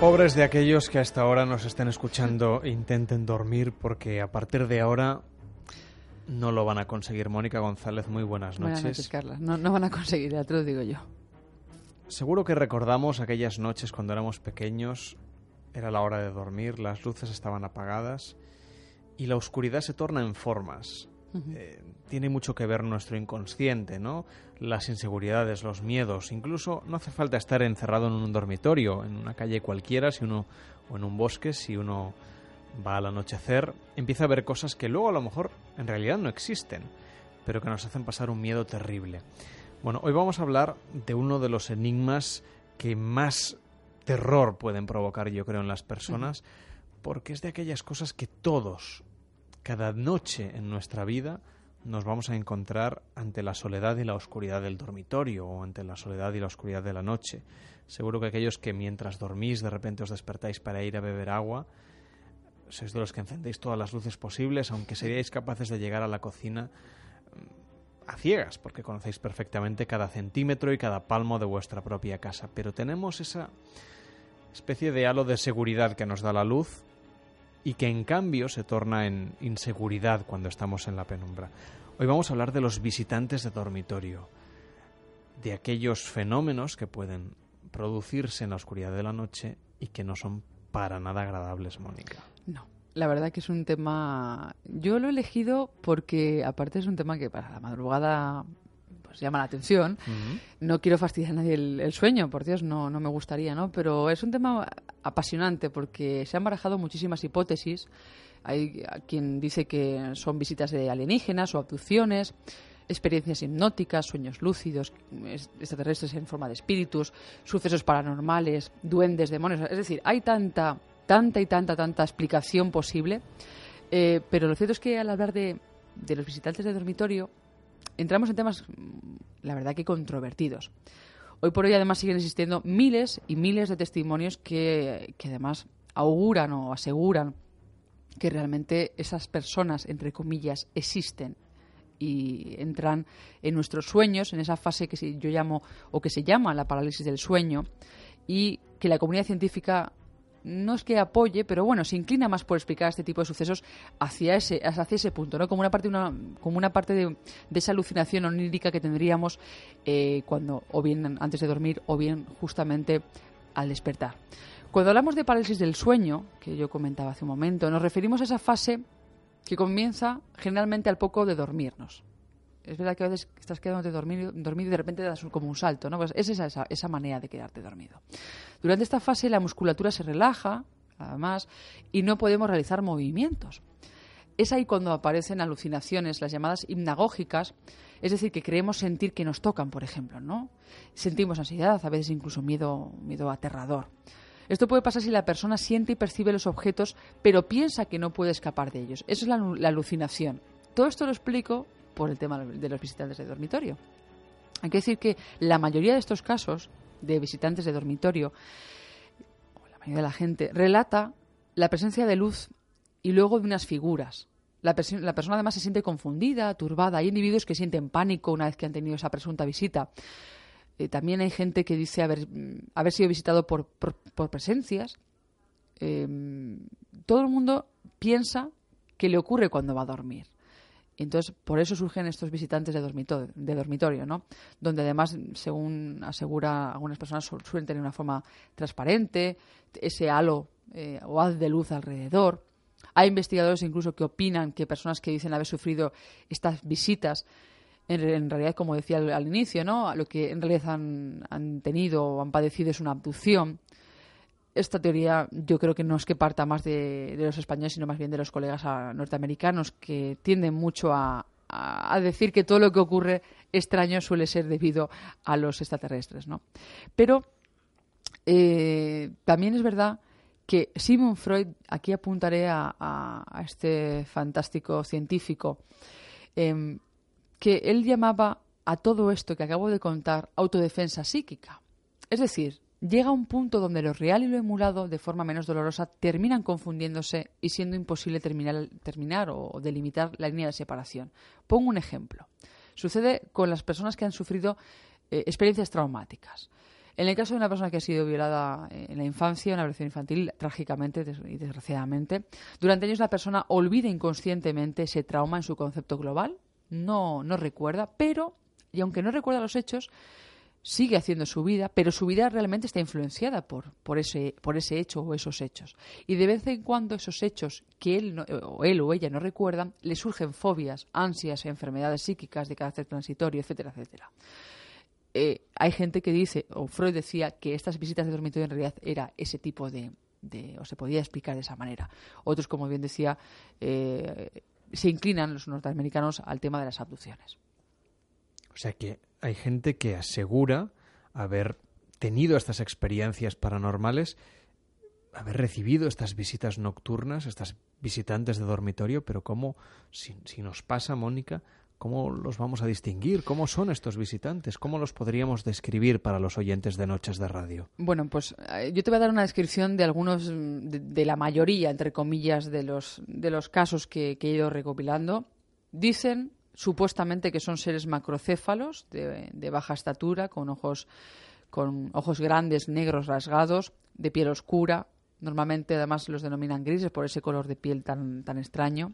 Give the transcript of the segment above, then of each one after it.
Pobres de aquellos que hasta ahora nos estén escuchando intenten dormir porque a partir de ahora no lo van a conseguir. Mónica González, muy buenas noches. Buenas noches, Carla. No, no van a conseguir, ya te lo digo yo. Seguro que recordamos aquellas noches cuando éramos pequeños, era la hora de dormir, las luces estaban apagadas y la oscuridad se torna en formas. Eh, tiene mucho que ver nuestro inconsciente, ¿no? Las inseguridades, los miedos, incluso no hace falta estar encerrado en un dormitorio, en una calle cualquiera, si uno o en un bosque, si uno va al anochecer, empieza a ver cosas que luego a lo mejor en realidad no existen, pero que nos hacen pasar un miedo terrible. Bueno, hoy vamos a hablar de uno de los enigmas que más terror pueden provocar, yo creo, en las personas, porque es de aquellas cosas que todos, cada noche en nuestra vida nos vamos a encontrar ante la soledad y la oscuridad del dormitorio o ante la soledad y la oscuridad de la noche. Seguro que aquellos que mientras dormís de repente os despertáis para ir a beber agua, sois de los que encendéis todas las luces posibles, aunque seríais capaces de llegar a la cocina mm, a ciegas, porque conocéis perfectamente cada centímetro y cada palmo de vuestra propia casa. Pero tenemos esa especie de halo de seguridad que nos da la luz y que en cambio se torna en inseguridad cuando estamos en la penumbra. Hoy vamos a hablar de los visitantes de dormitorio, de aquellos fenómenos que pueden producirse en la oscuridad de la noche y que no son para nada agradables, Mónica. No, la verdad que es un tema... Yo lo he elegido porque aparte es un tema que para la madrugada pues llama la atención. No quiero fastidiar a nadie el, sueño, por Dios, no, no me gustaría, ¿no? Pero es un tema apasionante porque se han barajado muchísimas hipótesis. Hay quien dice que son visitas de alienígenas o abducciones, experiencias hipnóticas, sueños lúcidos, extraterrestres en forma de espíritus, sucesos paranormales, duendes, demonios. Es decir, hay tanta, tanta y tanta, tanta explicación posible. Eh, pero lo cierto es que al hablar de, de los visitantes de dormitorio, entramos en temas, mm, la verdad que controvertidos. Hoy por hoy además siguen existiendo miles y miles de testimonios que, además auguran o aseguran que realmente esas personas, entre comillas, existen y entran en nuestros sueños, en esa fase que yo llamo o que se llama la parálisis del sueño, y que la comunidad científica no es que apoye, pero bueno, se inclina más por explicar este tipo de sucesos hacia ese, hacia ese punto, ¿no? Como una parte, una, como una parte de, esa alucinación onírica que tendríamos eh, cuando, o bien antes de dormir, o bien justamente al despertar. Cuando hablamos de parálisis del sueño, que yo comentaba hace un momento, nos referimos a esa fase que comienza generalmente al poco de dormirnos es verdad que a veces estás quedándote dormido, dormido y de repente das como un salto, ¿no? Pues es esa, esa, manera de quedarte dormido. Durante esta fase la musculatura se relaja, además, y no podemos realizar movimientos. Es ahí cuando aparecen alucinaciones, las llamadas hipnagógicas, es decir, que creemos sentir que nos tocan, por ejemplo, ¿no? Sentimos ansiedad, a veces incluso miedo, miedo aterrador. Esto puede pasar si la persona siente y percibe los objetos, pero piensa que no puede escapar de ellos. Eso es la alucinación. Todo esto lo explico por el tema de los visitantes de dormitorio. Hay que decir que la mayoría de estos casos de visitantes de dormitorio, o la mayoría de la gente, relata la presencia de luz y luego de unas figuras. La, la, persona además se siente confundida, turbada. Hay individuos que sienten pánico una vez que han tenido esa presunta visita. Eh, también hay gente que dice haber, haber sido visitado por, presencias. Em, todo el mundo piensa que le ocurre cuando va a dormir. Entonces, por eso surgen estos visitantes de dormitorio, de dormitorio ¿no? Donde además, según asegura algunas personas, suelen tener una forma transparente, ese halo eh, o haz de luz alrededor. Hay investigadores incluso que opinan que personas que dicen haber sufrido estas visitas, en, realidad, como decía al, inicio, ¿no? Lo que en realidad han, han tenido o han padecido es una abducción esta teoría yo creo que no es que parta más de, los españoles, sino más bien de los colegas ah, norteamericanos, que tienden mucho a, decir que todo lo que ocurre extraño suele ser debido a los extraterrestres. ¿no? Pero eh, también es verdad que Simon Freud, aquí apuntaré a, este fantástico científico, em, que él llamaba a todo esto que acabo de contar autodefensa psíquica. Es decir, llega un punto donde lo real y lo emulado, de forma menos dolorosa, terminan confundiéndose y siendo imposible terminar, terminar o delimitar la línea de separación. Pongo un ejemplo. Sucede con las personas que han sufrido eh, experiencias traumáticas. En el caso de una persona que ha sido violada en la infancia, una violación infantil, trágicamente y desgraciadamente, durante años la persona olvida inconscientemente ese trauma en su concepto global, no, no recuerda, pero, y aunque no recuerda los hechos, sigue haciendo su vida, pero su vida realmente está influenciada por, por, ese, por ese hecho o esos hechos. Y de vez en cuando esos hechos que él, o él o ella no recuerdan, le surgen fobias, ansias, enfermedades psíquicas de carácter transitorio, etcétera, etcétera. Eh, hay gente que dice, o Freud decía, que estas visitas de dormitorio en realidad era ese tipo de, o se podía explicar de esa manera. Otros, como bien decía, eh, se inclinan los norteamericanos al tema de las abducciones. O sea que hay gente que asegura haber tenido estas experiencias paranormales, haber recibido estas visitas nocturnas, estas visitantes de dormitorio, pero ¿cómo, si, si nos pasa, Mónica, ¿Cómo los vamos a distinguir? ¿Cómo son estos visitantes? ¿Cómo los podríamos describir para los oyentes de Noches de Radio? Bueno, pues eh, yo te voy a dar una descripción de algunos, de, la mayoría, entre comillas, de los, de los casos que, he ido recopilando. Dicen supuestamente que son seres macrocéfalos de, de, baja estatura, con ojos, con ojos grandes, negros, rasgados, de piel oscura. Normalmente, además, los denominan grises por ese color de piel tan, tan extraño.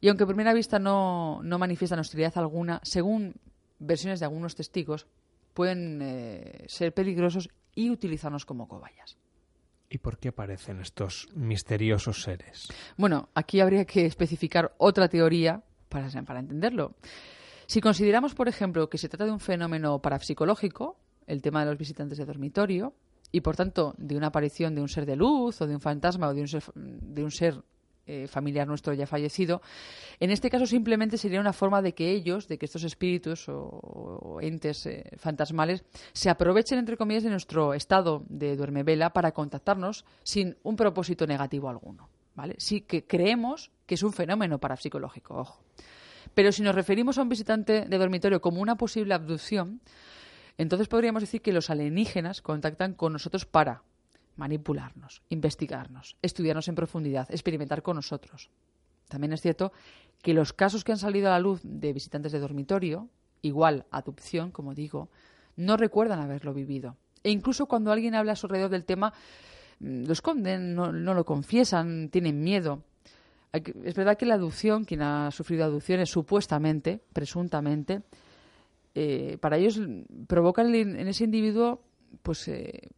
Y aunque a primera vista no, no manifiestan hostilidad alguna, según versiones de algunos testigos, pueden eh, ser peligrosos y utilizarnos como cobayas. ¿Y por qué aparecen estos misteriosos seres? Bueno, aquí habría que especificar otra teoría para, para entenderlo. Si consideramos, por ejemplo, que se trata de un fenómeno parapsicológico, el tema de los visitantes de dormitorio, y por tanto de una aparición de un ser de luz o de un fantasma o de un ser, de un ser eh, familiar nuestro ya fallecido. En este caso simplemente sería una forma de que ellos, de que estos espíritus o, entes eh, fantasmales se aprovechen, entre comillas, de nuestro estado de duerme vela para contactarnos sin un propósito negativo alguno. ¿Vale? Sí que creemos que es un fenómeno parapsicológico, ojo. Pero si nos referimos a un visitante de dormitorio como una posible abducción, entonces podríamos decir que los alienígenas contactan con nosotros para manipularnos, investigarnos, estudiarnos en profundidad, experimentar con nosotros. También es cierto que los casos que han salido a la luz de visitantes de dormitorio, igual adopción, como digo, no recuerdan haberlo vivido. E incluso cuando alguien habla a su alrededor del tema, lo esconden, no, lo confiesan, tienen miedo. Es verdad que la adopción, quien ha sufrido adopciones supuestamente, presuntamente, eh, para ellos provoca en ese individuo pues eh,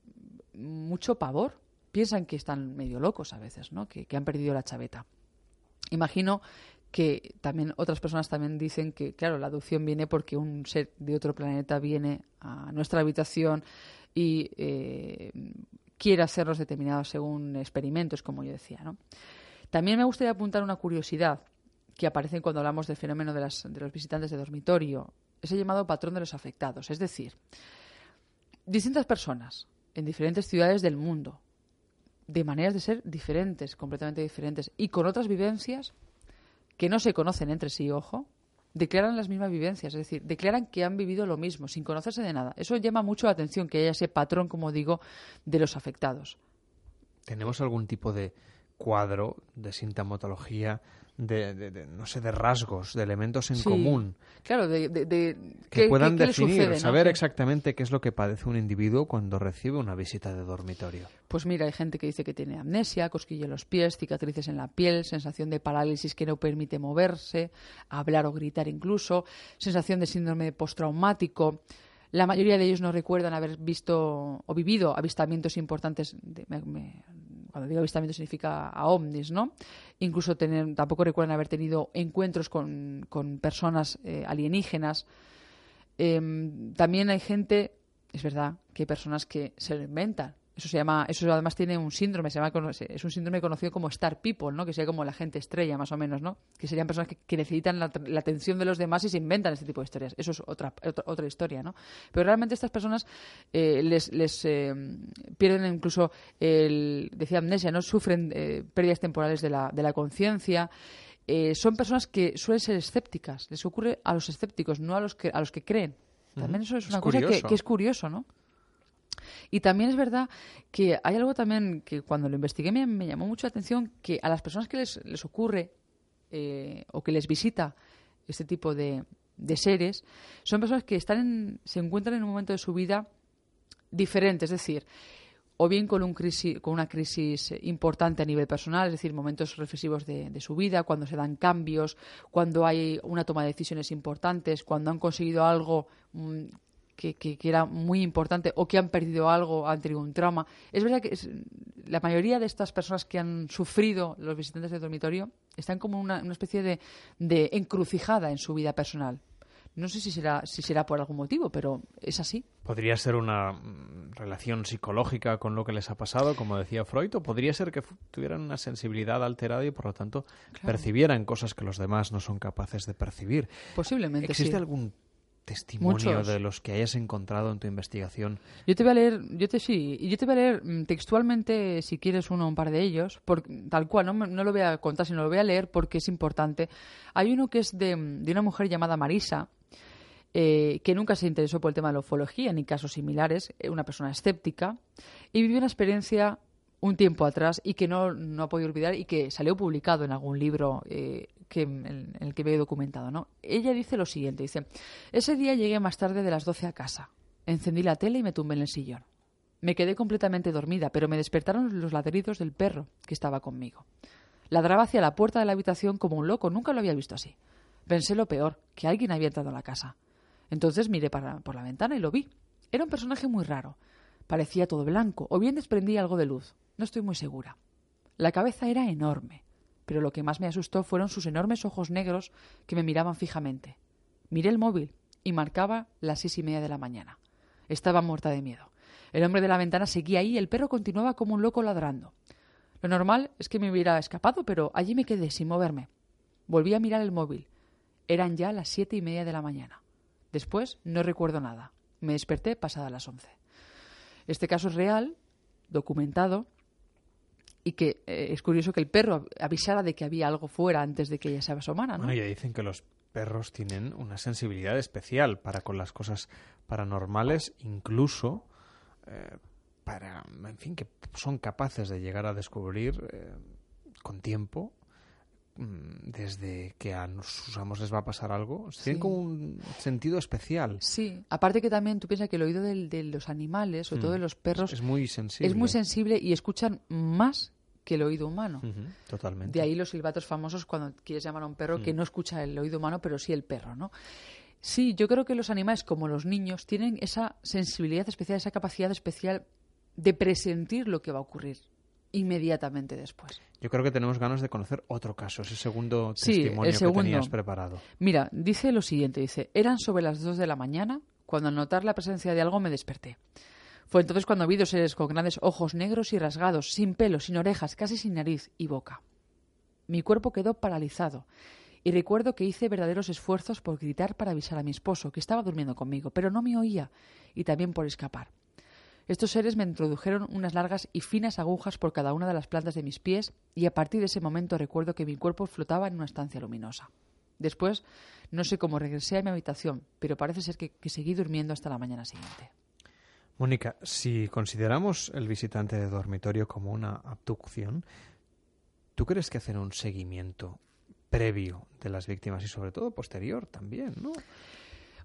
mucho pavor. Piensan que están medio locos a veces, ¿no? Que, han perdido la chaveta. Imagino que también otras personas también dicen que, claro, la adopción viene porque un ser de otro planeta viene a nuestra habitación y eh, quiere hacerlos determinados según experimentos, como yo decía, ¿no? También me gustaría apuntar una curiosidad que aparece cuando hablamos del fenómeno de, las, de los visitantes de dormitorio, ese llamado patrón de los afectados. Es decir, distintas personas en diferentes ciudades del mundo, de maneras de ser diferentes, completamente diferentes, y con otras vivencias que no se conocen entre sí, ojo, declaran las mismas vivencias, es decir, declaran que han vivido lo mismo, sin conocerse de nada. Eso llama mucho la atención, que haya ese patrón, como digo, de los afectados. ¿Tenemos algún tipo de cuadro de sintomatología de, no sé, de rasgos, de elementos en común. Claro, de, que puedan definir, saber exactamente qué es lo que padece un individuo cuando recibe una visita de dormitorio. Pues mira, hay gente que dice que tiene amnesia, cosquilla en los pies, cicatrices en la piel, sensación de parálisis que no permite moverse, hablar o gritar incluso, sensación de síndrome postraumático. La mayoría de ellos no recuerdan haber visto o vivido avistamientos importantes, de, cuando digo avistamiento significa a ovnis, ¿no? Incluso tener, tampoco recuerdan haber tenido encuentros con, con personas eh, alienígenas. Em, también hay gente, es verdad, que hay personas que se lo inventan. Eso se llama, eso además tiene un síndrome, se llama, es un síndrome conocido como Star People, ¿no? Que sería como la gente estrella, más o menos, ¿no? Que serían personas que, necesitan la, atención de los demás y se inventan este tipo de historias. Eso es otra, otra, historia, ¿no? Pero realmente estas personas eh, les, les eh, pierden incluso, el, decía amnesia, ¿no? Sufren eh, pérdidas temporales de la, de la conciencia. son personas que suelen ser escépticas. Les ocurre a los escépticos, no a los que, a los que creen. También eso es una cosa que, que, es curioso, ¿no? Y también es verdad que hay algo también que cuando lo investigué me, llamó mucho la atención, que a las personas que les, les ocurre eh, o que les visita este tipo de, de seres, son personas que están se encuentran en un momento de su vida diferente, es decir, o bien con, un crisis, con una crisis importante a nivel personal, es decir, momentos reflexivos de, su vida, cuando se dan cambios, cuando hay una toma de decisiones importantes, cuando han conseguido algo mm, que, era muy importante o que han perdido algo, han tenido un trauma. Es verdad que la mayoría de estas personas que han sufrido los visitantes del dormitorio están como una, una especie de, de encrucijada en su vida personal. No sé si será, si será por algún motivo, pero es así. ¿Podría ser una mm, relación psicológica con lo que les ha pasado, como decía Freud? ¿O podría ser que tuvieran una sensibilidad alterada y, por lo tanto, percibieran cosas que los demás no son capaces de percibir? Posiblemente, ¿Existe algún testimonio de los que hayas encontrado en tu investigación? Yo te voy a leer, yo te sí, yo te voy a leer mm, textualmente, si quieres uno o un par de ellos, por, tal cual, no, no, lo voy a contar, sino lo voy a leer porque es importante. Hay uno que es de, de una mujer llamada Marisa, eh, que nunca se interesó por el tema de la ufología ni casos similares, eh, una persona escéptica, y vivió una experiencia un tiempo atrás y que no, no ha podido olvidar y que salió publicado en algún libro eh, que, en, el que veo documentado. ¿no? Ella dice lo siguiente, dice, ese día llegué más tarde de las 12 a casa, encendí la tele y me tumbé en el sillón. Me quedé completamente dormida, pero me despertaron los ladridos del perro que estaba conmigo. Ladraba hacia la puerta de la habitación como un loco, nunca lo había visto así. Pensé lo peor, que alguien había entrado a la casa. Entonces miré por la ventana y lo vi. Era un personaje muy raro. Parecía todo blanco, o bien desprendía algo de luz. No estoy muy segura. La cabeza era enorme, pero lo que más me asustó fueron sus enormes ojos negros que me miraban fijamente. Miré el móvil y marcaba las seis y media de la mañana. Estaba muerta de miedo. El hombre de la ventana seguía ahí y el perro continuaba como un loco ladrando. Lo normal es que me hubiera escapado, pero allí me quedé sin moverme. Volví a mirar el móvil. Eran ya las siete y media de la mañana. Después no recuerdo nada. Me desperté pasada las once. Este caso es real, documentado, y que eh, es curioso que el perro avisara de que había algo fuera antes de que ella se asomara, ¿no? Bueno, ya dicen que los perros tienen una sensibilidad especial para con las cosas paranormales, incluso eh, para, en fin, que son capaces de llegar a descubrir eh, con tiempo desde que a sus amos les va a pasar algo, tienen como un sentido especial. Sí, aparte que también tú piensas que el oído de los animales, o todo mm. de los perros, es muy sensible. Es muy sensible y escuchan más que el oído humano. totalmente. De ahí los silbatos famosos cuando quieres llamar a un perro que mm. no escucha el oído humano, pero sí el perro, ¿no? Sí, yo creo que los animales, como los niños, tienen esa sensibilidad especial, esa capacidad especial de presentir lo que va a ocurrir inmediatamente después. Yo creo que tenemos ganas de conocer otro caso, ese segundo testimonio que tenías preparado. Mira, dice lo siguiente, dice, eran sobre las dos de la mañana cuando al notar la presencia de algo me desperté. Fue entonces cuando vi dos seres con grandes ojos negros y rasgados, sin pelo, sin orejas, casi sin nariz y boca. Mi cuerpo quedó paralizado y recuerdo que hice verdaderos esfuerzos por gritar para avisar a mi esposo, que estaba durmiendo conmigo, pero no me oía, y también por escapar. Estos seres me introdujeron unas largas y finas agujas por cada una de las plantas de mis pies y a partir de ese momento recuerdo que mi cuerpo flotaba en una estancia luminosa. Después, no sé cómo regresé a mi habitación, pero parece ser que, seguí durmiendo hasta la mañana siguiente. Mónica, si consideramos el visitante de dormitorio como una abducción, ¿tú crees que hacen un seguimiento previo de las víctimas y sobre todo posterior también, no?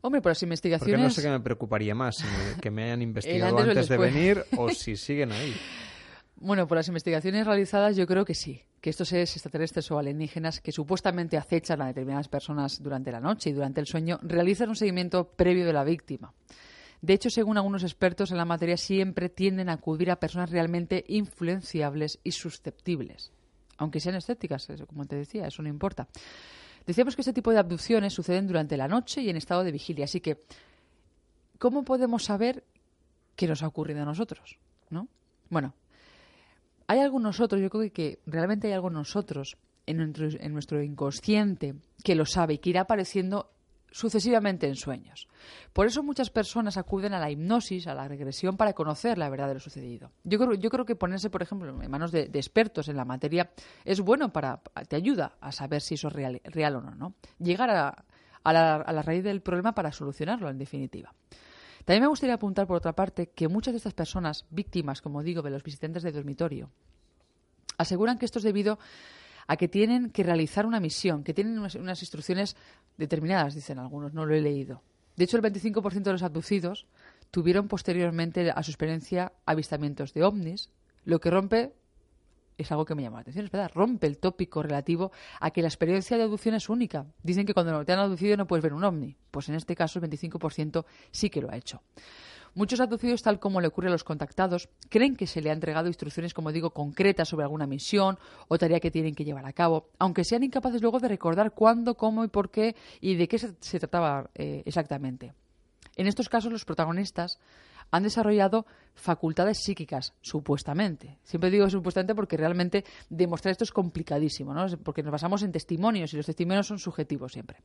Hombre, por las investigaciones... Porque no sé qué me preocuparía más, que me hayan investigado antes, de venir o si siguen ahí. Bueno, por las investigaciones realizadas yo creo que sí, que estos seres extraterrestres o alienígenas que supuestamente acechan a determinadas personas durante la noche y durante el sueño realizan un seguimiento previo de la víctima. De hecho, según algunos expertos en la materia, siempre tienden a acudir a personas realmente influenciables y susceptibles. Aunque sean escépticas, como te decía, eso no importa. Decíamos que este tipo de abducciones suceden durante la noche y en estado de vigilia, así que ¿cómo podemos saber qué nos ha ocurrido a nosotros? ¿No? Bueno, hay algo nosotros, yo creo que realmente hay algo nosotros, en nuestro, en nuestro inconsciente, que lo sabe y que irá apareciendo sucesivamente en sueños. Por eso muchas personas acuden a la hipnosis, a la regresión, para conocer la verdad de lo sucedido. Yo creo, yo creo que ponerse, por ejemplo, en manos de, expertos en la materia es bueno para, te ayuda a saber si eso es real, o no, ¿no? Llegar a, a, la, a la raíz del problema para solucionarlo, en definitiva. También me gustaría apuntar, por otra parte, que muchas de estas personas, víctimas, como digo, de los visitantes de dormitorio, aseguran que esto es debido a que tienen que realizar una misión, que tienen unas, instrucciones determinadas, dicen algunos, no lo he leído. De hecho, el 25% de los abducidos tuvieron posteriormente a su experiencia avistamientos de ovnis, lo que rompe es algo que me llama la atención, es verdad, rompe el tópico relativo a que la experiencia de abducción es única. Dicen que cuando te han abducido no puedes ver un ovni. Pues en este caso el 25% sí que lo ha hecho. Muchos abducidos, tal como le ocurre a los contactados, creen que se le ha entregado instrucciones, como digo, concretas sobre alguna misión o tarea que tienen que llevar a cabo, aunque sean incapaces luego de recordar cuándo, cómo y por qué y de qué se, trataba eh, exactamente. En estos casos, los protagonistas han desarrollado facultades psíquicas, supuestamente. Siempre digo supuestamente porque realmente demostrar esto es complicadísimo, ¿no? porque nos basamos en testimonios y los testimonios son subjetivos siempre.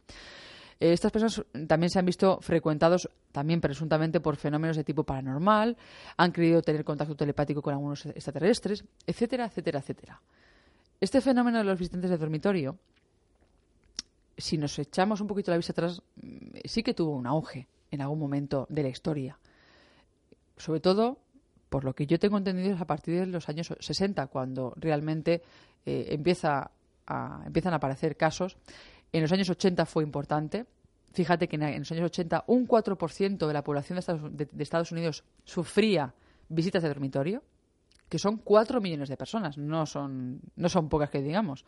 Eh, estas personas también se han visto frecuentados también presuntamente por fenómenos de tipo paranormal, han creído tener contacto telepático con algunos extraterrestres, etcétera, etcétera, etcétera. Este fenómeno de los visitantes de dormitorio, si nos echamos un poquito la vista atrás, mm, sí que tuvo un auge en algún momento de la historia sobre todo, por lo que yo tengo entendido, es a partir de los años 60, cuando realmente eh, empieza a, empiezan a aparecer casos. En los años 80 fue importante. Fíjate que en los años 80 un 4% de la población de Estados, Unidos sufría visitas de dormitorio, que son 4 millones de personas, no son, no son pocas que digamos.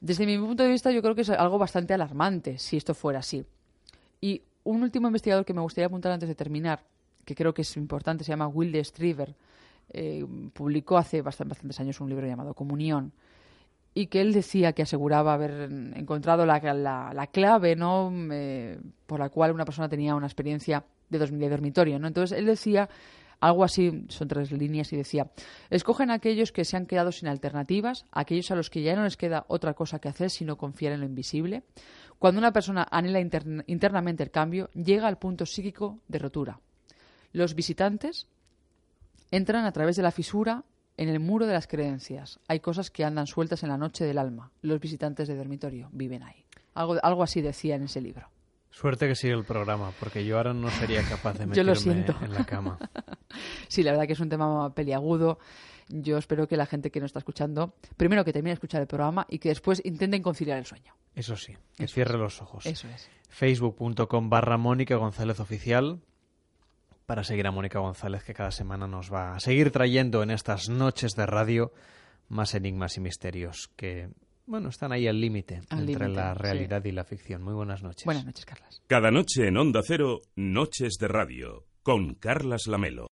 Desde mi punto de vista, yo creo que es algo bastante alarmante si esto fuera así. Y un último investigador que me gustaría apuntar antes de terminar que creo que es importante, se llama Will Striver, eh, publicó hace bastantes años un libro llamado Comunión, y que él decía que aseguraba haber encontrado la, la, clave ¿no? Eh, por la cual una persona tenía una experiencia de, de dormitorio. ¿no? Entonces él decía algo así, son tres líneas, y decía, escogen a aquellos que se han quedado sin alternativas, aquellos a los que ya no les queda otra cosa que hacer sino confiar en lo invisible. Cuando una persona anhela internamente el cambio, llega al punto psíquico de rotura. Los visitantes entran a través de la fisura en el muro de las creencias. Hay cosas que andan sueltas en la noche del alma. Los visitantes de dormitorio viven ahí. Algo, algo así decía en ese libro. Suerte que sigue el programa, porque yo ahora no sería capaz de meterme en la cama. sí, la verdad que es un tema peliagudo. Yo espero que la gente que nos está escuchando, primero que termine de escuchar el programa y que después intenten conciliar el sueño. Eso sí, que cierre los ojos. Eso es. Facebook.com barra Mónica González Oficial para seguir a Mónica González, que cada semana nos va a seguir trayendo en estas noches de radio más enigmas y misterios que, bueno, están ahí al límite entre la realidad y la ficción. Muy buenas noches. Buenas noches, Carlas. Cada noche en Onda Cero, Noches de Radio, con Carlas Lamelo.